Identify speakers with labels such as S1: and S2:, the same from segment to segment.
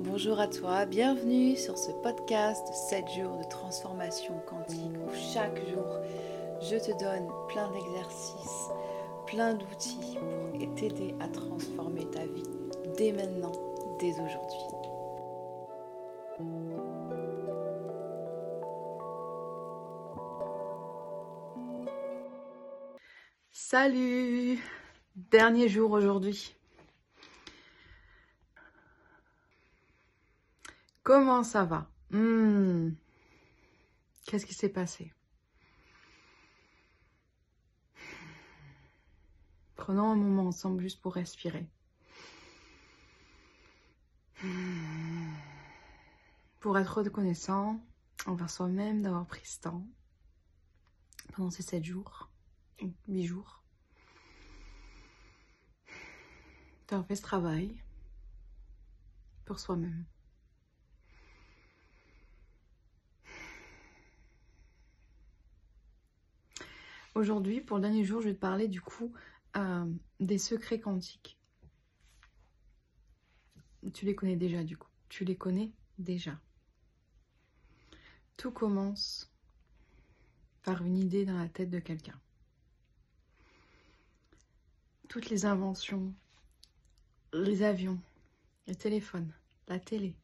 S1: Bonjour, à toi, bienvenue sur ce podcast 7 jours de transformation quantique où chaque jour je te donne plein d'exercices, plein d'outils pour t'aider à transformer ta vie dès maintenant, dès aujourd'hui. Salut Dernier jour aujourd'hui. Comment ça va? Hmm. Qu'est-ce qui s'est passé? Prenons un moment ensemble juste pour respirer. Pour être reconnaissant envers soi-même d'avoir pris ce temps pendant ces 7 jours, 8 jours, d'avoir fait ce travail pour soi-même. Aujourd'hui, pour le dernier jour, je vais te parler du coup euh, des secrets quantiques. Tu les connais déjà du coup. Tu les connais déjà. Tout commence par une idée dans la tête de quelqu'un. Toutes les inventions, les avions, les téléphones, la télé.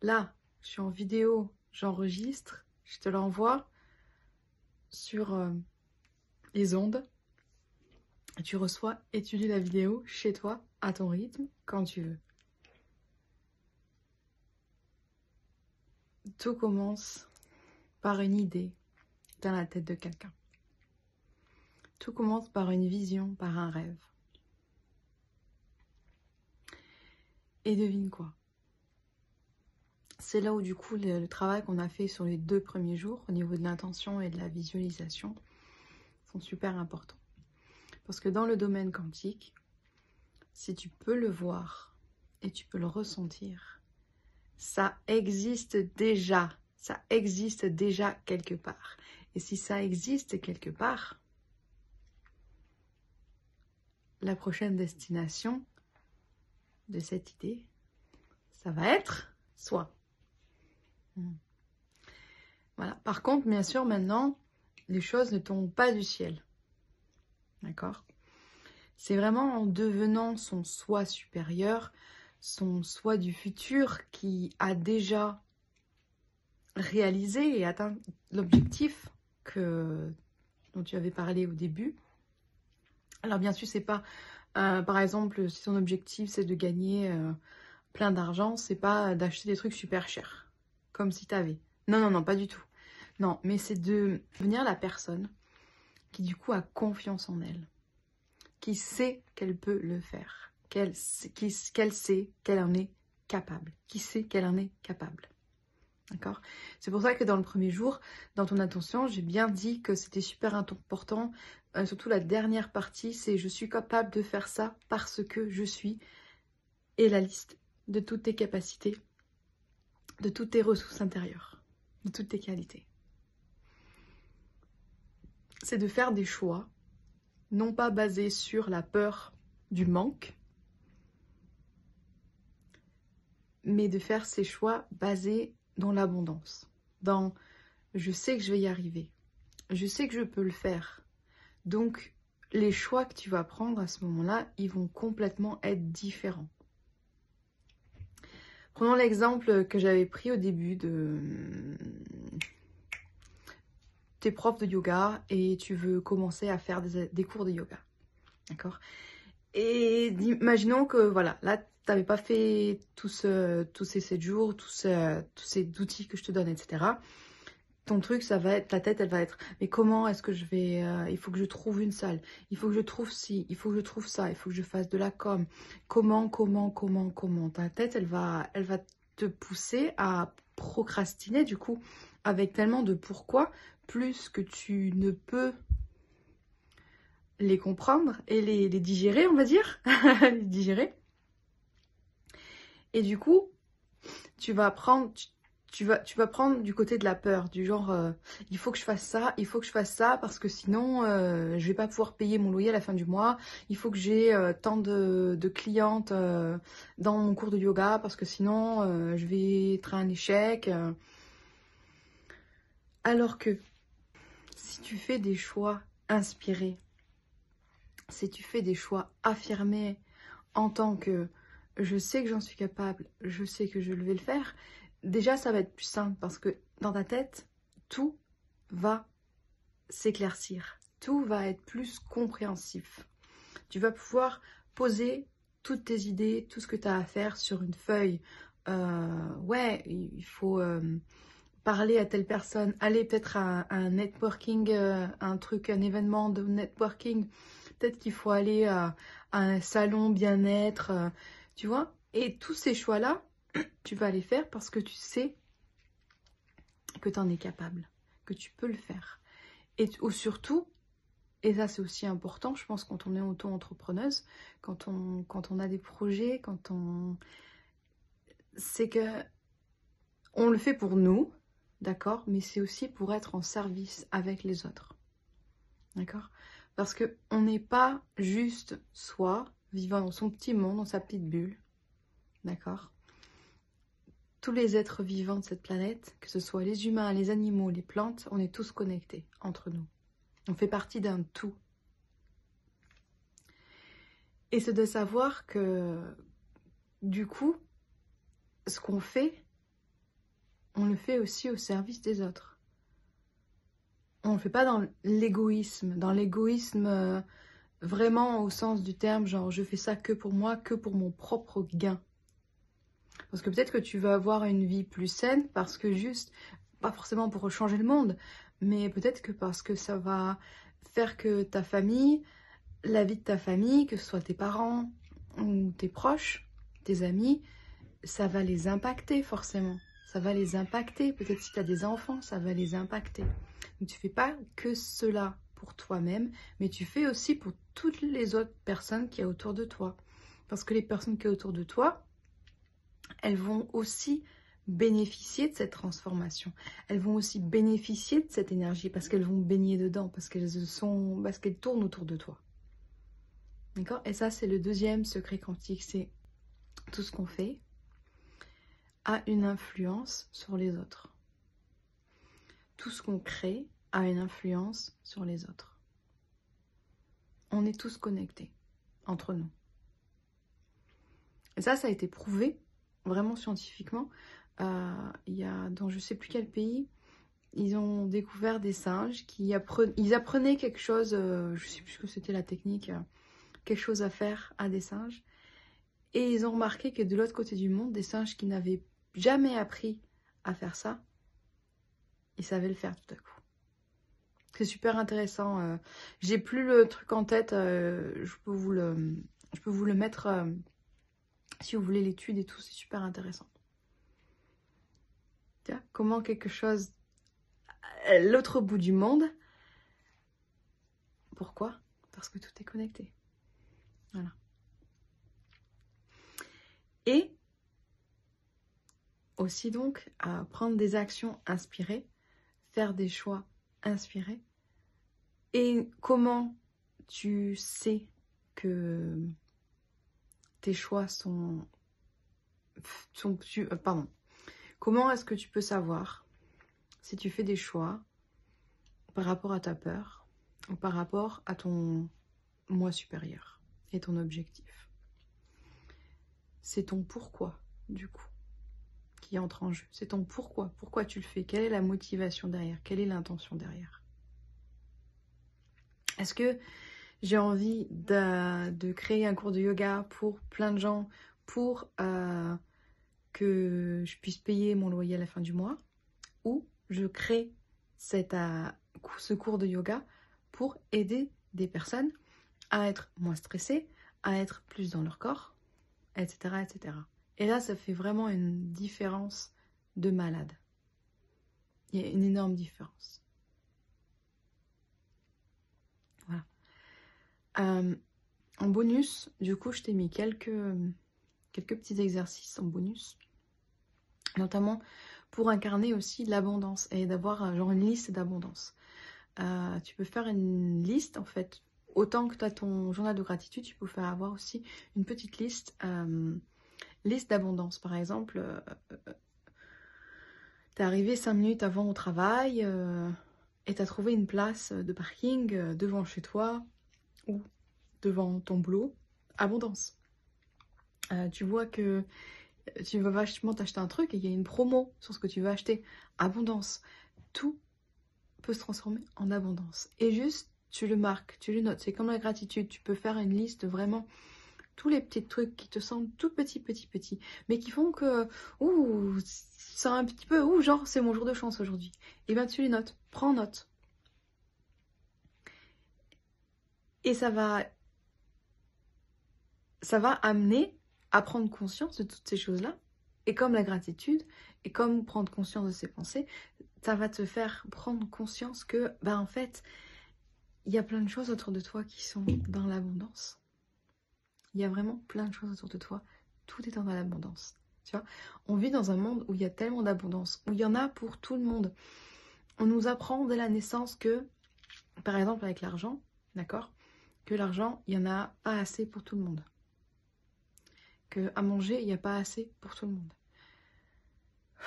S1: Là, je suis en vidéo, j'enregistre, je te l'envoie sur euh, les ondes. Tu reçois lis la vidéo chez toi, à ton rythme, quand tu veux. Tout commence par une idée dans la tête de quelqu'un. Tout commence par une vision, par un rêve. Et devine quoi? C'est là où du coup le, le travail qu'on a fait sur les deux premiers jours au niveau de l'intention et de la visualisation sont super importants. Parce que dans le domaine quantique, si tu peux le voir et tu peux le ressentir, ça existe déjà. Ça existe déjà quelque part. Et si ça existe quelque part, la prochaine destination de cette idée, ça va être soi. Hmm. Voilà. Par contre, bien sûr, maintenant, les choses ne tombent pas du ciel. D'accord? C'est vraiment en devenant son soi supérieur, son soi du futur qui a déjà réalisé et atteint l'objectif que dont tu avais parlé au début. Alors bien sûr, c'est pas euh, par exemple si ton objectif c'est de gagner euh, plein d'argent, c'est pas d'acheter des trucs super chers comme si tu avais. Non non non, pas du tout. Non, mais c'est de devenir la personne qui du coup a confiance en elle, qui sait qu'elle peut le faire, qu'elle sait qu'elle en est capable, qui sait qu'elle en est capable. D'accord? C'est pour ça que dans le premier jour, dans ton attention, j'ai bien dit que c'était super important, euh, surtout la dernière partie, c'est je suis capable de faire ça parce que je suis, et la liste de toutes tes capacités, de toutes tes ressources intérieures, de toutes tes qualités c'est de faire des choix, non pas basés sur la peur du manque, mais de faire ces choix basés dans l'abondance, dans je sais que je vais y arriver, je sais que je peux le faire. Donc les choix que tu vas prendre à ce moment-là, ils vont complètement être différents. Prenons l'exemple que j'avais pris au début de tu es prof de yoga et tu veux commencer à faire des, cours de yoga. D'accord? Et imaginons que voilà, là, tu n'avais pas fait tous, tous ces 7 jours, tous, tous ces outils que je te donne, etc. Ton truc, ça va être, ta tête, elle va être, mais comment est-ce que je vais, euh, il faut que je trouve une salle, il faut que je trouve ci, il faut que je trouve ça, il faut que je fasse de la com. Comment, comment, comment, comment? Ta tête, elle va, elle va te pousser à procrastiner du coup avec tellement de pourquoi plus que tu ne peux les comprendre et les, digérer, on va dire, digérer. Et du coup, tu vas prendre, tu vas, tu vas prendre du côté de la peur, du genre, euh, il faut que je fasse ça, il faut que je fasse ça, parce que sinon, euh, je vais pas pouvoir payer mon loyer à la fin du mois. Il faut que j'ai euh, tant de, de clientes dans mon cours de yoga, parce que sinon, je vais être un échec. Alors que si tu fais des choix inspirés, si tu fais des choix affirmés en tant que je sais que j'en suis capable, je sais que je vais le faire, déjà ça va être plus simple parce que dans ta tête, tout va s'éclaircir, tout va être plus compréhensif. Tu vas pouvoir poser toutes tes idées, tout ce que tu as à faire sur une feuille. Euh, ouais, il faut euh, parler à telle personne, aller peut-être à, un networking, euh, un truc, un événement de networking. Peut-être qu'il faut aller à, un salon bien-être, tu vois. Et tous ces choix-là, tu vas les faire parce que tu sais que tu en es capable, que tu peux le faire. Et surtout, et ça c'est aussi important, je pense, quand on est auto-entrepreneuse, quand on, quand on a des projets, quand on... C'est que on le fait pour nous, d'accord? Mais c'est aussi pour être en service avec les autres. D'accord? Parce que on n'est pas juste soi, vivant dans son petit monde, dans sa petite bulle. D'accord? Tous les êtres vivants de cette planète, que ce soit les humains, les animaux, les plantes, on est tous connectés entre nous. On fait partie d'un tout. Et c'est de savoir que, du coup, ce qu'on fait, on le fait aussi au service des autres. On ne le fait pas dans l'égoïsme, dans l'égoïsme euh, vraiment au sens du terme, genre je fais ça que pour moi, que pour mon propre gain. Parce que peut-être que tu vas avoir une vie plus saine parce que juste, pas forcément pour changer le monde, mais peut-être que parce que ça va faire que ta famille, la vie de ta famille, que ce soit tes parents ou tes proches, tes amis, ça va les impacter forcément. Ça va les impacter. Peut-être si tu as des enfants, ça va les impacter. Donc tu fais pas que cela pour toi-même, mais tu fais aussi pour toutes les autres personnes qui y a autour de toi. Parce que les personnes qui y a autour de toi, elles vont aussi bénéficier de cette transformation. Elles vont aussi bénéficier de cette énergie parce qu'elles vont baigner dedans, parce qu'elles sont, parce qu'elles tournent autour de toi. D'accord? Et ça, c'est le deuxième secret quantique, c'est tout ce qu'on fait a une influence sur les autres. Tout ce qu'on crée a une influence sur les autres. On est tous connectés entre nous. Ça, ça a été prouvé vraiment scientifiquement. Euh, il y a dans je sais plus quel pays, ils ont découvert des singes qui apprenaient, ils apprenaient quelque chose, euh, je sais plus ce que c'était la technique, euh, quelque chose à faire à des singes. Et ils ont remarqué que de l'autre côté du monde, des singes qui n'avaient jamais appris à faire ça, ils savaient le faire tout à coup. C'est super intéressant. J'ai plus le truc en tête. je peux vous le, je peux vous le mettre si vous voulez l'étude et tout, c'est super intéressant. Tiens, comment quelque chose l'autre bout du monde. Pourquoi? Parce que tout est connecté. Voilà. Et aussi donc à prendre des actions inspirées, faire des choix inspirés. Et comment tu sais que tes choix sont... sont euh, pardon. Comment est-ce que tu peux savoir si tu fais des choix par rapport à ta peur ou par rapport à ton moi supérieur et ton objectif? C'est ton pourquoi, du coup, qui entre en jeu. C'est ton pourquoi. Pourquoi tu le fais? Quelle est la motivation derrière? Quelle est l'intention derrière? Est-ce que j'ai envie de, créer un cours de yoga pour plein de gens, pour euh, que je puisse payer mon loyer à la fin du mois, ou je crée cette, euh, ce cours de yoga pour aider des personnes à être moins stressées, à être plus dans leur corps, etc. etc. Et là, ça fait vraiment une différence de malade. Il y a une énorme différence. Euh, en bonus, du coup, je t'ai mis quelques, petits exercices en bonus. Notamment pour incarner aussi l'abondance et d'avoir genre une liste d'abondance. tu peux faire une liste en fait autant que tu as ton journal de gratitude, tu peux faire avoir aussi une petite liste, euh, liste d'abondance. Par exemple, euh, euh, tu es arrivé 5 minutes avant au travail et tu as trouvé une place de parking devant chez toi ou devant ton boulot. Abondance. tu vois que tu vas vachement t'acheter un truc et il y a une promo sur ce que tu veux acheter. Abondance. Tout peut se transformer en abondance. Et juste tu le marques, tu le notes. C'est comme la gratitude. Tu peux faire une liste vraiment tous les petits trucs qui te semblent tout petits, petits, petits, mais qui font que, ouh, ça un petit peu, ouh, genre, c'est mon jour de chance aujourd'hui. Et bien, tu les notes. Prends note. Et ça va, ça va amener à prendre conscience de toutes ces choses-là. Et comme la gratitude, et comme prendre conscience de ses pensées, ça va te faire prendre conscience que, ben en fait, il y a plein de choses autour de toi qui sont dans l'abondance. Il y a vraiment plein de choses autour de toi. Tout est dans l'abondance. Tu vois, on vit dans un monde où il y a tellement d'abondance, où il y en a pour tout le monde. On nous apprend dès la naissance que, par exemple avec l'argent, d'accord, que l'argent, il n'y en a pas assez pour tout le monde. Que à manger, il n'y a pas assez pour tout le monde.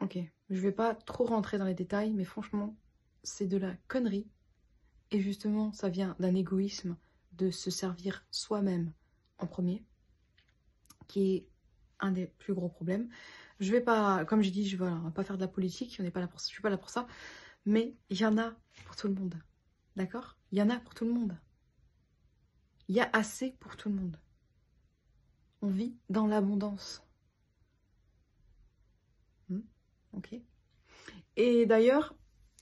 S1: Ok, je vais pas trop rentrer dans les détails, mais franchement, c'est de la connerie et justement, ça vient d'un égoïsme de se servir soi-même en premier, qui est un des plus gros problèmes. Je vais pas, comme j'ai dit, je vais pas faire de la politique, on n'est pas là pour, je suis pas là pour ça, mais il y en a pour tout le monde, d'accord? Il y en a pour tout le monde. Il y a assez pour tout le monde. On vit dans l'abondance. Hmm, ok. Et d'ailleurs,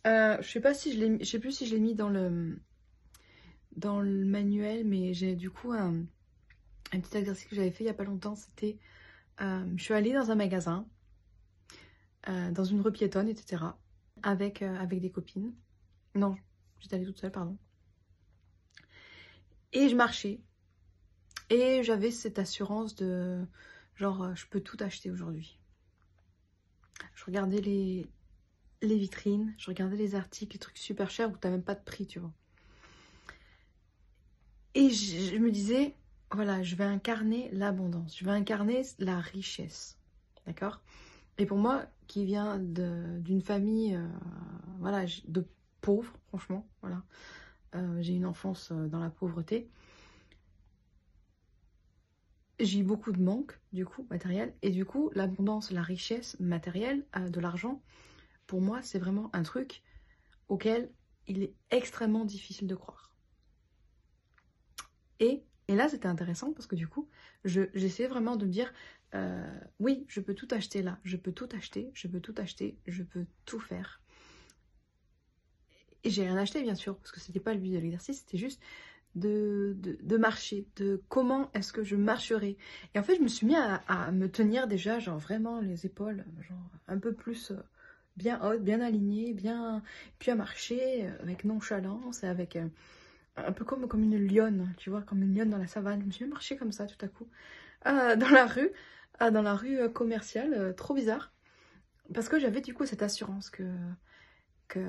S1: euh, je sais sais plus si je l'ai mis dans le dans le manuel, mais j'ai du coup un, petit exercice que j'avais fait il y a pas longtemps. C'était, euh, je suis allée dans un magasin, euh, dans une rue piétonne, etc. Avec avec des copines. Non, j'étais allée toute seule, pardon. Et je marchais. Et j'avais cette assurance de genre je peux tout acheter aujourd'hui. Je regardais les, les vitrines, je regardais les articles, les trucs super chers où t'as même pas de prix, tu vois. Et je, me disais, voilà, je vais incarner l'abondance, je vais incarner la richesse, d'accord? Et pour moi, qui vient d'une famille, euh, voilà, de pauvres, franchement, voilà, euh, j'ai une enfance euh, dans la pauvreté. J'ai eu beaucoup de manque, du coup, matériel, et du coup, l'abondance, la richesse matérielle, de l'argent, pour moi, c'est vraiment un truc auquel il est extrêmement difficile de croire. Et, là, c'était intéressant parce que du coup, j'essayais vraiment de me dire, euh, oui, je peux tout acheter là, je peux tout acheter, je peux tout acheter, je peux tout faire. Et j'ai rien acheté, bien sûr, parce que c'était pas le but de l'exercice, c'était juste de, marcher, de comment est-ce que je marcherai. Et en fait, je me suis mis à, me tenir déjà, genre vraiment les épaules, genre un peu plus euh, bien haute, bien alignée, bien puis à marcher avec nonchalance et avec euh, un peu comme, comme une lionne, tu vois, comme une lionne dans la savane. Je me suis marché comme ça tout à coup euh, dans la rue, dans la rue commerciale, trop bizarre. Parce que j'avais du coup cette assurance que, que,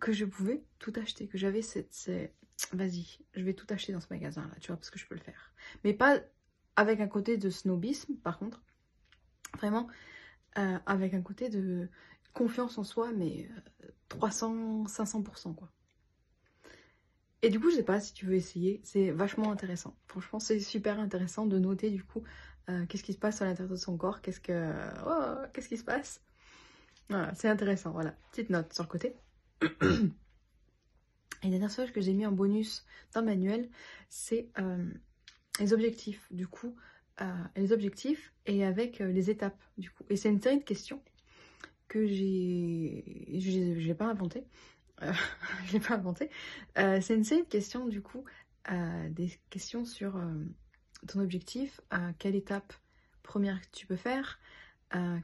S1: que je pouvais tout acheter, que j'avais cette, cette... vas-y, je vais tout acheter dans ce magasin là, tu vois, parce que je peux le faire. Mais pas avec un côté de snobisme, par contre. Vraiment, euh, avec un côté de confiance en soi, mais 300, euh, 500%, quoi. Et du coup, je sais pas si tu veux essayer, c'est vachement intéressant. Franchement, c'est super intéressant de noter du coup euh, qu'est-ce qui se passe à l'intérieur de son corps, qu'est-ce que... Oh, qu'est-ce qui se passe? Voilà, c'est intéressant, voilà. Petite note sur le côté. Et la dernière chose que j'ai mis en bonus dans le manuel, c'est les objectifs. Du coup, les objectifs et avec euh, les étapes du coup. Et c'est une série de questions que j'ai, je n'ai pas inventé, euh, je l'ai pas inventé. Euh, c'est une questions du coup, des questions sur ton objectif, quelle étape première tu peux faire,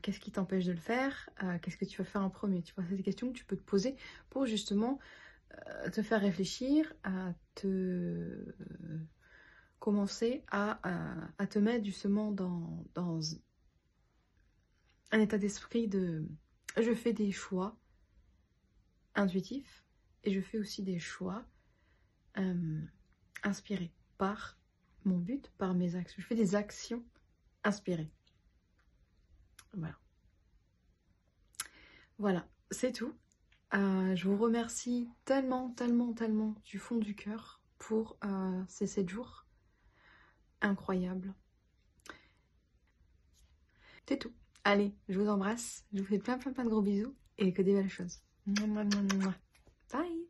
S1: qu'est-ce qui t'empêche de le faire, qu'est-ce que tu vas faire en premier. Tu vois, c'est des questions que tu peux te poser pour justement te faire réfléchir, à te commencer à, te mettre justement dans un état d'esprit de... Je fais des choix intuitifs et je fais aussi des choix euh, inspirés par mon but, par mes actions. Je fais des actions inspirées. Voilà. Voilà, c'est tout. Euh, je vous remercie tellement, tellement, tellement du fond du cœur pour euh, ces 7 jours incroyables. C'est tout. Allez, je vous embrasse. Je vous fais plein, plein, plein de gros bisous et que des belles choses. Bye